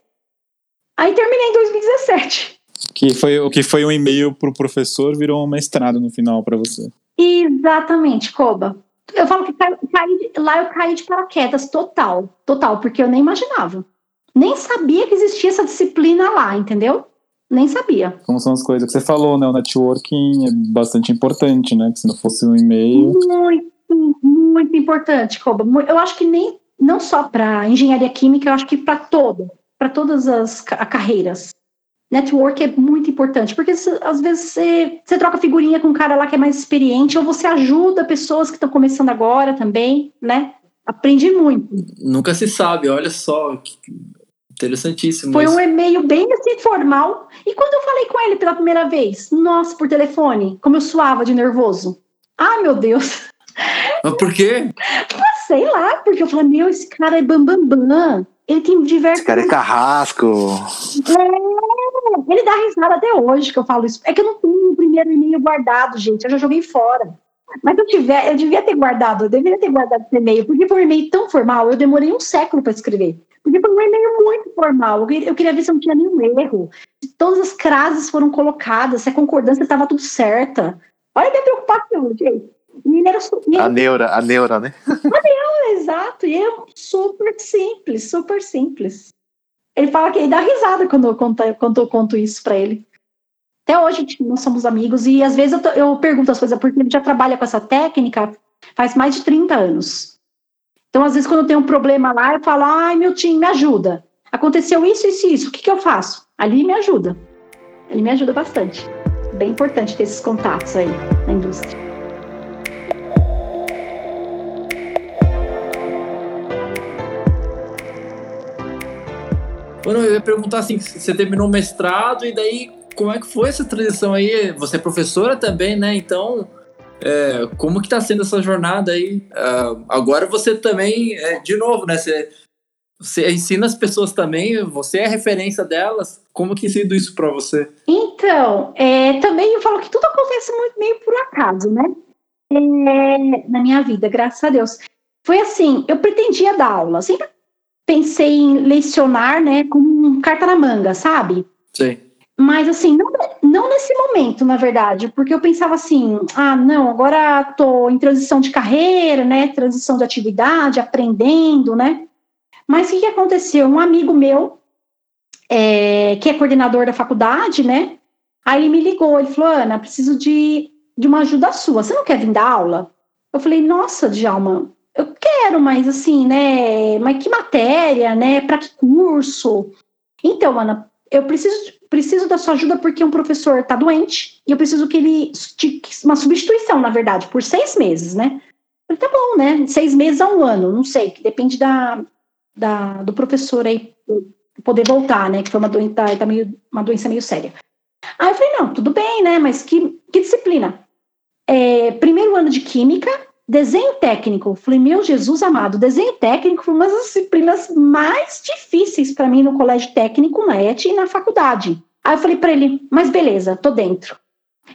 Aí terminei em 2017. Que foi, o que foi um e-mail para o professor virou um mestrado no final para você. Exatamente, Koba. Eu falo que caí, lá eu caí de paraquedas total, total, porque eu nem imaginava. Nem sabia que existia essa disciplina lá, entendeu? Nem sabia. Como são as coisas que você falou, né? O networking é bastante importante, né? Que se não fosse um e-mail. Muito, muito importante, Koba. Eu acho que nem não só para engenharia química, eu acho que para todo, para todas as carreiras. Network é muito importante, porque às vezes você, você troca figurinha com um cara lá que é mais experiente, ou você ajuda pessoas que estão começando agora também, né? Aprendi muito. Nunca se sabe, olha só. Interessantíssimo. Foi um e-mail bem assim formal. E quando eu falei com ele pela primeira vez, nossa, por telefone, como eu suava de nervoso. Ah, meu Deus. Mas por quê? Sei lá, porque eu falei, meu, esse cara é bambambam. Bam, bam. Ele tem diversos. Esse cara é carrasco. É, ele dá risada até hoje que eu falo isso. É que eu não tenho o primeiro e-mail guardado, gente. Eu já joguei fora. Mas eu, tiver, eu devia ter guardado, eu deveria ter guardado esse e-mail, porque foi um e-mail tão formal, eu demorei um século para escrever. Porque foi um e-mail muito formal. Eu queria, eu queria ver se não tinha nenhum erro. Se todas as frases foram colocadas, se a concordância estava tudo certa. Olha a minha preocupação, gente. Era, e a neura, a neura, né? A neura, exato. E é super simples, super simples. Ele fala que ele dá risada quando eu conto, quando eu conto isso para ele. Até hoje nós somos amigos e às vezes eu, eu pergunto as coisas porque ele já trabalha com essa técnica faz mais de 30 anos. Então, às vezes, quando eu tenho um problema lá, eu falo, ai, meu time, me ajuda. Aconteceu isso, isso e isso, o que, que eu faço? Ali me ajuda. Ele me ajuda bastante. Bem importante ter esses contatos aí na indústria. Bueno, eu ia perguntar assim, você terminou o mestrado e daí como é que foi essa transição aí? Você é professora também, né? Então, é, como que tá sendo essa jornada aí? Uh, agora você também, é, de novo, né? Você, você ensina as pessoas também, você é referência delas. Como que sido isso para você? Então, é, também eu falo que tudo acontece muito meio por acaso, né? É, na minha vida, graças a Deus. Foi assim, eu pretendia dar aula, sempre pensei em lecionar, né, com carta na manga, sabe? Sim. Mas assim, não, não nesse momento, na verdade, porque eu pensava assim, ah, não, agora tô em transição de carreira, né? Transição de atividade, aprendendo, né? Mas o que, que aconteceu? Um amigo meu, é, que é coordenador da faculdade, né? Aí ele me ligou, ele falou, Ana, preciso de, de uma ajuda sua. Você não quer vir dar aula? Eu falei, nossa, Djalma, quero, mas assim, né? Mas que matéria, né? Para que curso? Então, Ana, eu preciso, preciso da sua ajuda porque um professor está doente e eu preciso que ele. uma substituição, na verdade, por seis meses, né? Falei, tá bom, né? Seis meses a um ano, não sei, que depende da, da, do professor aí poder voltar, né? Que foi uma doença, tá, tá meio, uma doença meio séria. Aí eu falei, não, tudo bem, né? Mas que, que disciplina? É, primeiro ano de química, desenho técnico. Falei, meu Jesus amado, desenho técnico foi uma das disciplinas mais difíceis para mim no colégio técnico, na ET e na faculdade. Aí eu falei para ele, mas beleza, tô dentro.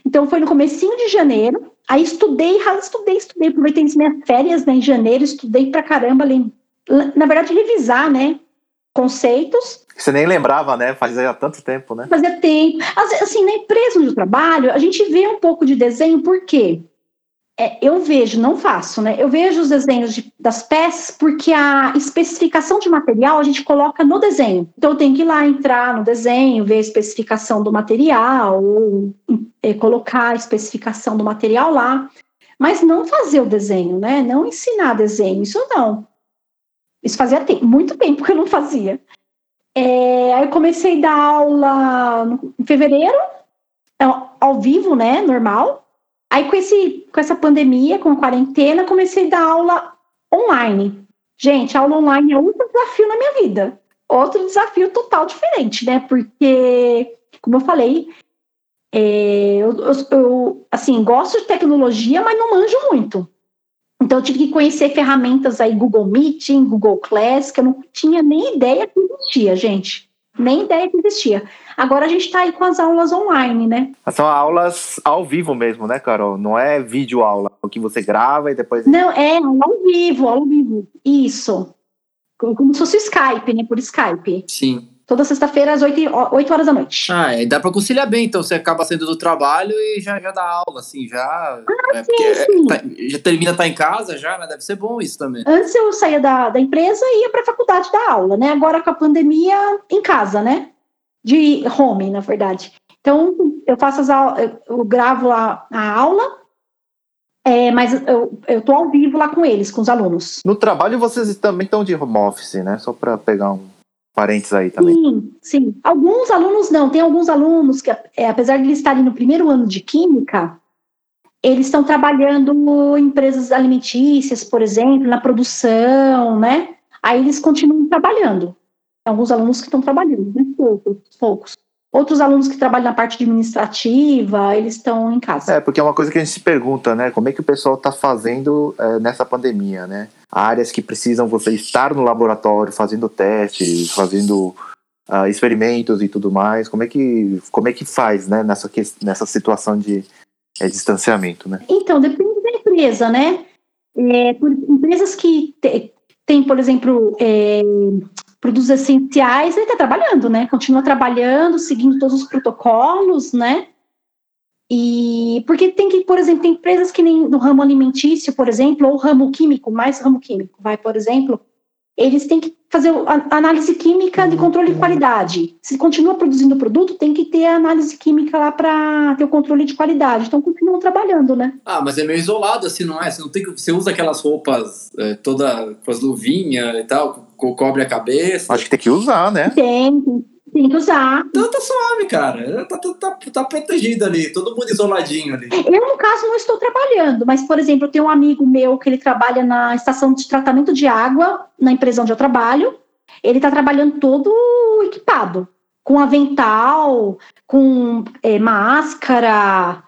Então foi no comecinho de janeiro, aí estudei, estudei, estudei, aproveitei as minhas férias né, em janeiro, estudei pra caramba, na verdade revisar, né, conceitos. Você nem lembrava, né? Fazia tanto tempo, né? Fazia tempo. Assim, na empresa onde eu trabalho, a gente vê um pouco de desenho, por quê? É, eu vejo, não faço, né? Eu vejo os desenhos de, das peças porque a especificação de material a gente coloca no desenho. Então eu tenho que ir lá entrar no desenho, ver a especificação do material, ou é, colocar a especificação do material lá, mas não fazer o desenho, né? Não ensinar desenho, isso não. Isso fazia tempo, muito tempo que eu não fazia. É, aí eu comecei a dar aula em fevereiro, ao vivo, né? Normal Aí com, esse, com essa pandemia, com a quarentena, comecei a dar aula online. Gente, aula online é outro desafio na minha vida. Outro desafio total diferente, né? Porque, como eu falei, é, eu, eu, eu, assim, gosto de tecnologia, mas não manjo muito. Então, eu tive que conhecer ferramentas aí, Google Meeting, Google Class, que eu não tinha nem ideia que existia, gente. Nem ideia que existia. Agora a gente está aí com as aulas online, né? São aulas ao vivo mesmo, né, Carol? Não é vídeo aula, o que você grava e depois. Não, é ao vivo, ao vivo. Isso. Como se fosse Skype, né? Por Skype. Sim. Toda sexta-feira às 8, 8 horas da noite. Ah, e dá para conciliar bem, então você acaba saindo do trabalho e já, já dá aula, assim, já. Ah, é, sim, sim. Tá, já termina estar tá em casa, já, né? Deve ser bom isso também. Antes eu saía da, da empresa e ia para a faculdade dar aula, né? Agora com a pandemia, em casa, né? de home, na verdade. Então, eu faço as aulas, eu gravo a, a aula, é, mas eu, eu tô ao vivo lá com eles, com os alunos. No trabalho vocês também estão de home office, né? Só para pegar um parênteses aí também. Sim, sim. Alguns alunos não. Tem alguns alunos que, é, apesar de eles estarem no primeiro ano de química, eles estão trabalhando em empresas alimentícias, por exemplo, na produção, né? Aí eles continuam trabalhando Alguns alunos que estão trabalhando, né? poucos, poucos. Outros alunos que trabalham na parte administrativa, eles estão em casa. É, porque é uma coisa que a gente se pergunta, né? Como é que o pessoal está fazendo é, nessa pandemia, né? Áreas que precisam você estar no laboratório fazendo testes, fazendo uh, experimentos e tudo mais. Como é que, como é que faz, né? Nessa, nessa situação de é, distanciamento, né? Então, depende da empresa, né? É, por empresas que têm, por exemplo, é, produtos essenciais, ele está trabalhando, né? Continua trabalhando, seguindo todos os protocolos, né? E porque tem que, por exemplo, tem empresas que nem no ramo alimentício, por exemplo, ou ramo químico, mais ramo químico, vai, por exemplo, eles têm que fazer a análise química de controle de qualidade. Se continua produzindo o produto, tem que ter a análise química lá para ter o controle de qualidade. Então continuam trabalhando, né? Ah, mas é meio isolado assim, não é? Você não tem que, você usa aquelas roupas é, toda com as luvinhas e tal, co cobre a cabeça. Acho que tem que usar, né? Tem, tem que usar. Então tá suave, cara. Tá, tá, tá, tá, protegido ali, todo mundo isoladinho ali. Eu, no caso, não estou trabalhando, mas, por exemplo, eu tenho um amigo meu que ele trabalha na estação de tratamento de água, na empresa onde eu trabalho. Ele está trabalhando todo equipado, com avental, com é, máscara,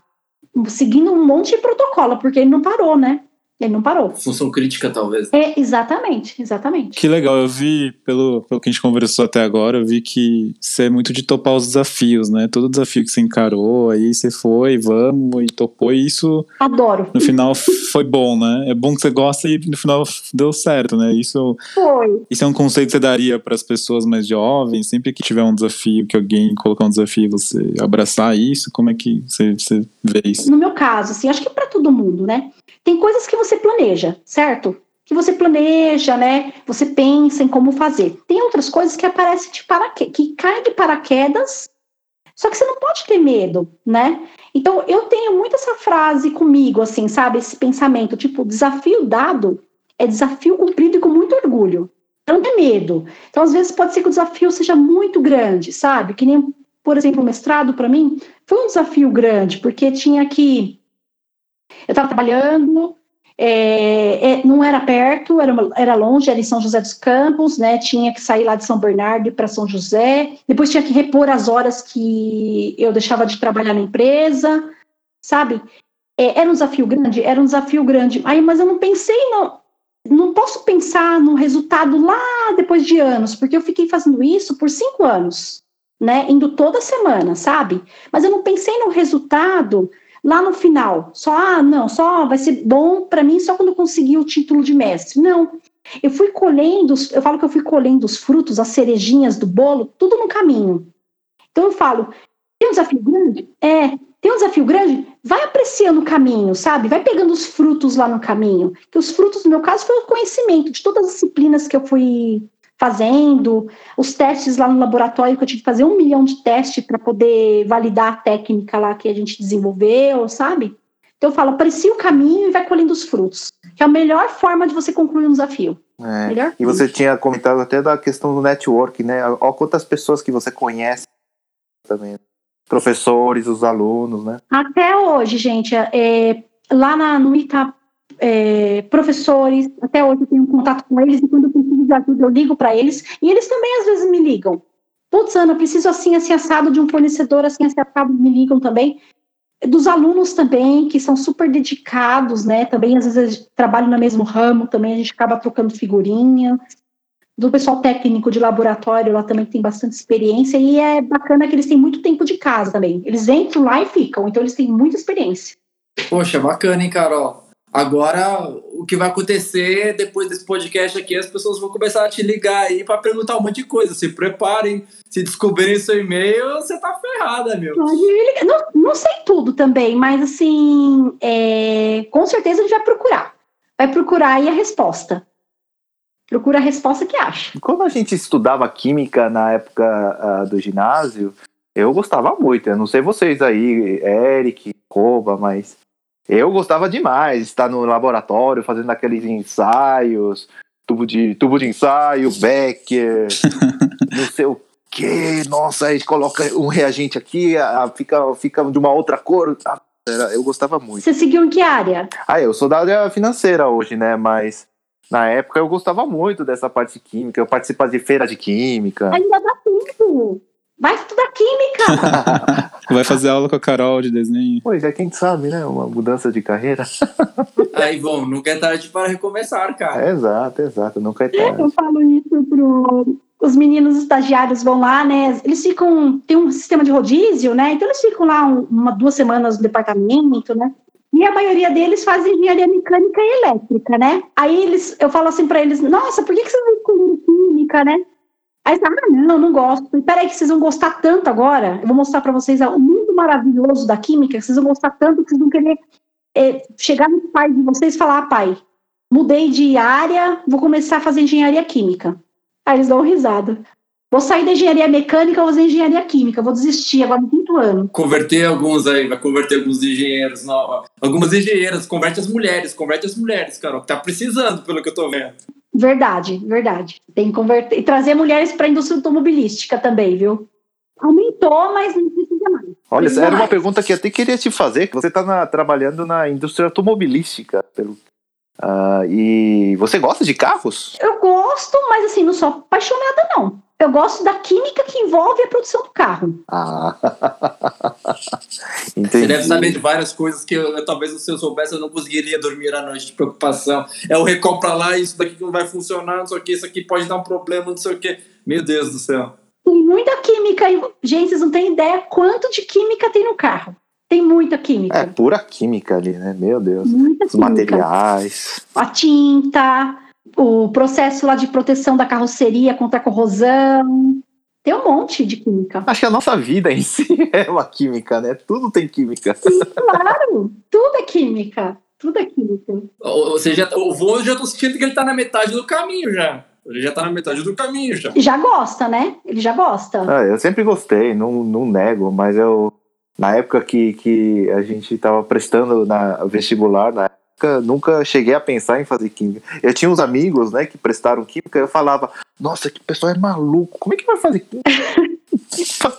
seguindo um monte de protocolo, porque ele não parou, né? Ele não parou. Função crítica, talvez. É, exatamente, exatamente. Que legal, eu vi, pelo, pelo que a gente conversou até agora, eu vi que você é muito de topar os desafios, né? Todo desafio que você encarou, aí você foi, vamos, e topou, e isso. Adoro. No final foi bom, né? É bom que você gosta e no final deu certo, né? Isso, foi. Isso é um conceito que você daria para as pessoas mais jovens, sempre que tiver um desafio, que alguém colocar um desafio, você abraçar isso, como é que você, você vê isso? No meu caso, assim, acho que é para todo mundo, né? Tem coisas que você planeja, certo? Que você planeja, né? Você pensa em como fazer. Tem outras coisas que aparecem de paraquedas, que caem de paraquedas, só que você não pode ter medo, né? Então eu tenho muito essa frase comigo, assim, sabe? Esse pensamento, tipo, desafio dado é desafio cumprido e com muito orgulho. Não tem medo. Então, às vezes, pode ser que o desafio seja muito grande, sabe? Que nem, por exemplo, o mestrado, para mim, foi um desafio grande, porque tinha que eu estava trabalhando, é, é, não era perto, era, uma, era longe, era em São José dos Campos, né? Tinha que sair lá de São Bernardo para São José. Depois tinha que repor as horas que eu deixava de trabalhar na empresa, sabe? É, era um desafio grande, era um desafio grande. Aí, mas eu não pensei não, não posso pensar no resultado lá depois de anos, porque eu fiquei fazendo isso por cinco anos, né? Indo toda semana, sabe? Mas eu não pensei no resultado lá no final, só, ah, não, só vai ser bom para mim só quando eu conseguir o título de mestre. Não. Eu fui colhendo, eu falo que eu fui colhendo os frutos, as cerejinhas do bolo, tudo no caminho. Então eu falo, tem um desafio grande? É. Tem um desafio grande? Vai apreciando o caminho, sabe? Vai pegando os frutos lá no caminho. Que os frutos, no meu caso, foi o conhecimento de todas as disciplinas que eu fui fazendo, os testes lá no laboratório, que eu tive que fazer um milhão de testes para poder validar a técnica lá que a gente desenvolveu, sabe? Então eu falo, aprecia o caminho e vai colhendo os frutos, que é a melhor forma de você concluir um desafio. É. Melhor e você tinha comentado até da questão do network, né? Olha quantas pessoas que você conhece também. Professores, os alunos, né? Até hoje, gente, é, lá na, no Ita, é, professores, até hoje eu tenho contato com eles, e quando eu preciso de ajuda, eu ligo para eles, e eles também às vezes me ligam. Putz, Ana, preciso assim, assim, assado de um fornecedor, assim, assim, assado, me ligam também. Dos alunos também, que são super dedicados, né, também às vezes trabalham no mesmo ramo, também a gente acaba trocando figurinha. Do pessoal técnico de laboratório, lá também tem bastante experiência, e é bacana que eles têm muito tempo de casa também. Eles entram lá e ficam, então eles têm muita experiência. Poxa, bacana, hein, Carol? Agora, o que vai acontecer depois desse podcast aqui, as pessoas vão começar a te ligar aí para perguntar um monte de coisa. Se preparem, se descobrirem seu e-mail, você tá ferrada, meu. Não, não sei tudo também, mas assim, é, com certeza ele vai procurar. Vai procurar aí a resposta. Procura a resposta que acha. Quando a gente estudava química na época uh, do ginásio, eu gostava muito. Eu não sei vocês aí, Eric, Koba, mas eu gostava demais de estar no laboratório fazendo aqueles ensaios, tubo de, tubo de ensaio, Becker, não sei o que, nossa, a gente coloca um reagente aqui, fica, fica de uma outra cor. eu gostava muito. Você seguiu em que área? Ah, eu sou da área financeira hoje, né? Mas Na época eu gostava muito dessa parte de química, eu participava de feira de química. Ainda dá tempo. Vai estudar química. Vai fazer aula com a Carol de desenho. Pois é, quem sabe, né? Uma mudança de carreira. Aí, bom, nunca é tarde para recomeçar, cara. É, exato, exato, nunca é tarde. Eu falo isso pro. Os meninos estagiários vão lá, né? Eles ficam. Tem um sistema de rodízio, né? Então eles ficam lá um, uma, duas semanas no departamento, né? E a maioria deles faz engenharia mecânica e elétrica, né? Aí eles, eu falo assim para eles, nossa, por que, que vocês não escolheram química, né? Aí ah, não, não gosto. E peraí que vocês vão gostar tanto agora. Eu vou mostrar para vocês o mundo maravilhoso da química, vocês vão gostar tanto que vocês vão querer é, chegar no pai de vocês e falar, ah, pai, mudei de área, vou começar a fazer engenharia química. Aí eles dão risada. Vou sair da engenharia mecânica, vou fazer engenharia química, vou desistir agora no quinto ano. Converter alguns aí, vai converter alguns engenheiros, não, algumas engenheiras, converte as mulheres, converte as mulheres, Carol, que tá precisando, pelo que eu tô vendo. Verdade, verdade. Tem que converter e trazer mulheres para a indústria automobilística também, viu? Aumentou, mas não precisa mais. Olha, era uma pergunta que eu até queria te fazer, que você está trabalhando na indústria automobilística, pelo, ah, e você gosta de carros? Eu gosto, mas assim, não sou apaixonada, não. Eu gosto da química que envolve a produção do carro. Ah, Você entendi. deve saber de várias coisas que eu, eu- talvez se eu soubesse eu não conseguiria dormir à noite de preocupação. É o recall pra lá, isso daqui não vai funcionar, não sei o que, isso aqui pode dar um problema, não sei o que. Meu Deus do céu. Tem muita química. Gente, vocês não têm ideia quanto de química tem no carro. Tem muita É química. pura química ali, né? Meu Deus. Muita Os química. materiais. A tinta, o processo lá de proteção da carroceria contra a corrosão. Tem um monte de química. Acho que a nossa vida em si é uma química, né? Tudo tem química. Claro, tudo é química. Tudo é química. Ou, ou seja, o voo eu já tô sentindo que ele tá na metade do caminho já. Ele já tá na metade do caminho já. Já gosta, né? Ele já gosta. Ah, eu sempre gostei, não, não nego, mas eu. Na época que, que a gente estava prestando na vestibular, na época, nunca cheguei a pensar em fazer química. Eu tinha uns amigos, né, que prestaram química, eu falava, nossa, que pessoal é maluco, como é que vai fazer química?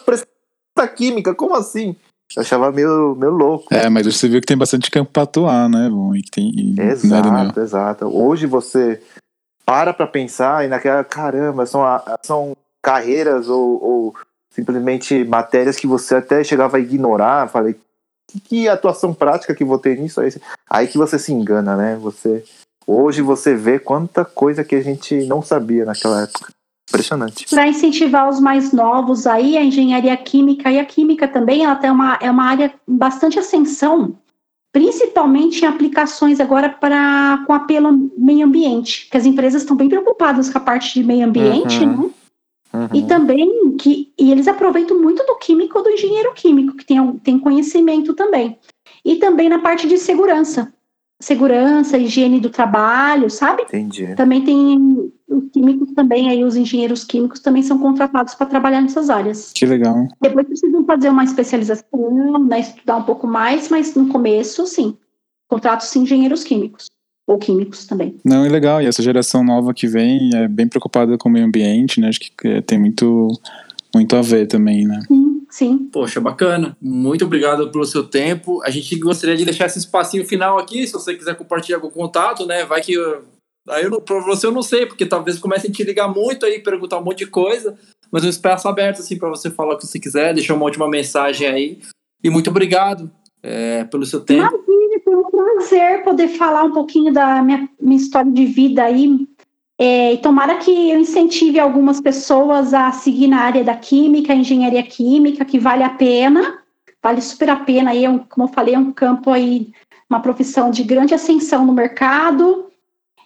Prestar química, como assim? Eu achava meio, meio louco. É, mas você viu que tem bastante campo pra atuar, né? Bom, e que tem. e- Daniel? Exato, exato. Hoje você para pra pensar e naquela, caramba, são, são carreiras ou, ou simplesmente matérias que você até chegava a ignorar. Falei, que, que atuação prática que vou ter nisso? Aí, aí que você se engana, né? Você, hoje você vê quanta coisa que a gente não sabia naquela época. Impressionante. Para incentivar os mais novos aí, a engenharia química e a química também, ela tem uma, é uma área bastante ascensão, principalmente em aplicações agora para com apelo ao meio ambiente, que as empresas estão bem preocupadas com a parte de meio ambiente, Uhum. né? Uhum. E também que e eles aproveitam muito do químico do engenheiro químico, que tem, tem conhecimento também. E também na parte de segurança. Segurança, higiene do trabalho, sabe? Entendi. Também tem os químicos também, aí os engenheiros químicos também são contratados para trabalhar nessas áreas. Que legal. Depois precisam fazer uma especialização, né, estudar um pouco mais, mas no começo, sim. Contratos engenheiros químicos. Ou químicos também. Não, é legal. E essa geração nova que vem é bem preocupada com o meio ambiente, né? Acho que é, tem muito, muito a ver também, né? Sim, sim. Poxa, bacana. Muito obrigado pelo seu tempo. A gente gostaria de deixar esse espacinho final aqui, se você quiser compartilhar algum contato, né? Vai que. eu- Aí eu, pra você eu não sei, porque talvez comecem a te ligar muito aí, perguntar um monte de coisa, mas um espaço aberto, assim, para você falar o que você quiser, deixar uma última mensagem aí. E muito obrigado é, pelo seu tempo. Um prazer poder falar um pouquinho da minha, minha história de vida aí. É, e tomara que eu incentive algumas pessoas a seguir na área da química, engenharia química, que vale a pena, vale super a pena. Aí, é como eu falei, é um campo aí, uma profissão de grande ascensão no mercado.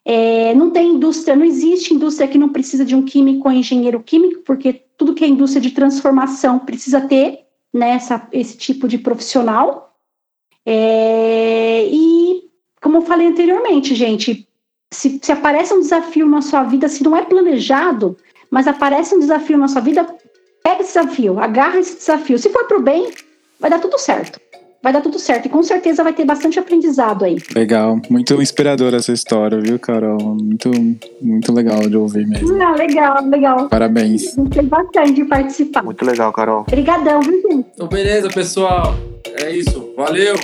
É, não tem indústria, não existe indústria que não precisa de um químico ou engenheiro químico, porque tudo que é indústria de transformação precisa ter né, essa- esse tipo de profissional. É, e, como eu falei anteriormente, gente, se, se aparece um desafio na sua vida, se não é planejado, mas aparece um desafio na sua vida, pega esse desafio, agarra esse desafio. Se for pro bem, vai dar tudo certo. Vai dar tudo certo. E com certeza vai ter bastante aprendizado aí. Legal. Muito inspiradora essa história, viu, Carol? Muito, muito legal de ouvir mesmo. Ah, legal, legal. Parabéns. Gostei bastante de participar. Muito legal, Carol. Obrigadão, viu, gente? Então, beleza, pessoal. É isso. Valeu.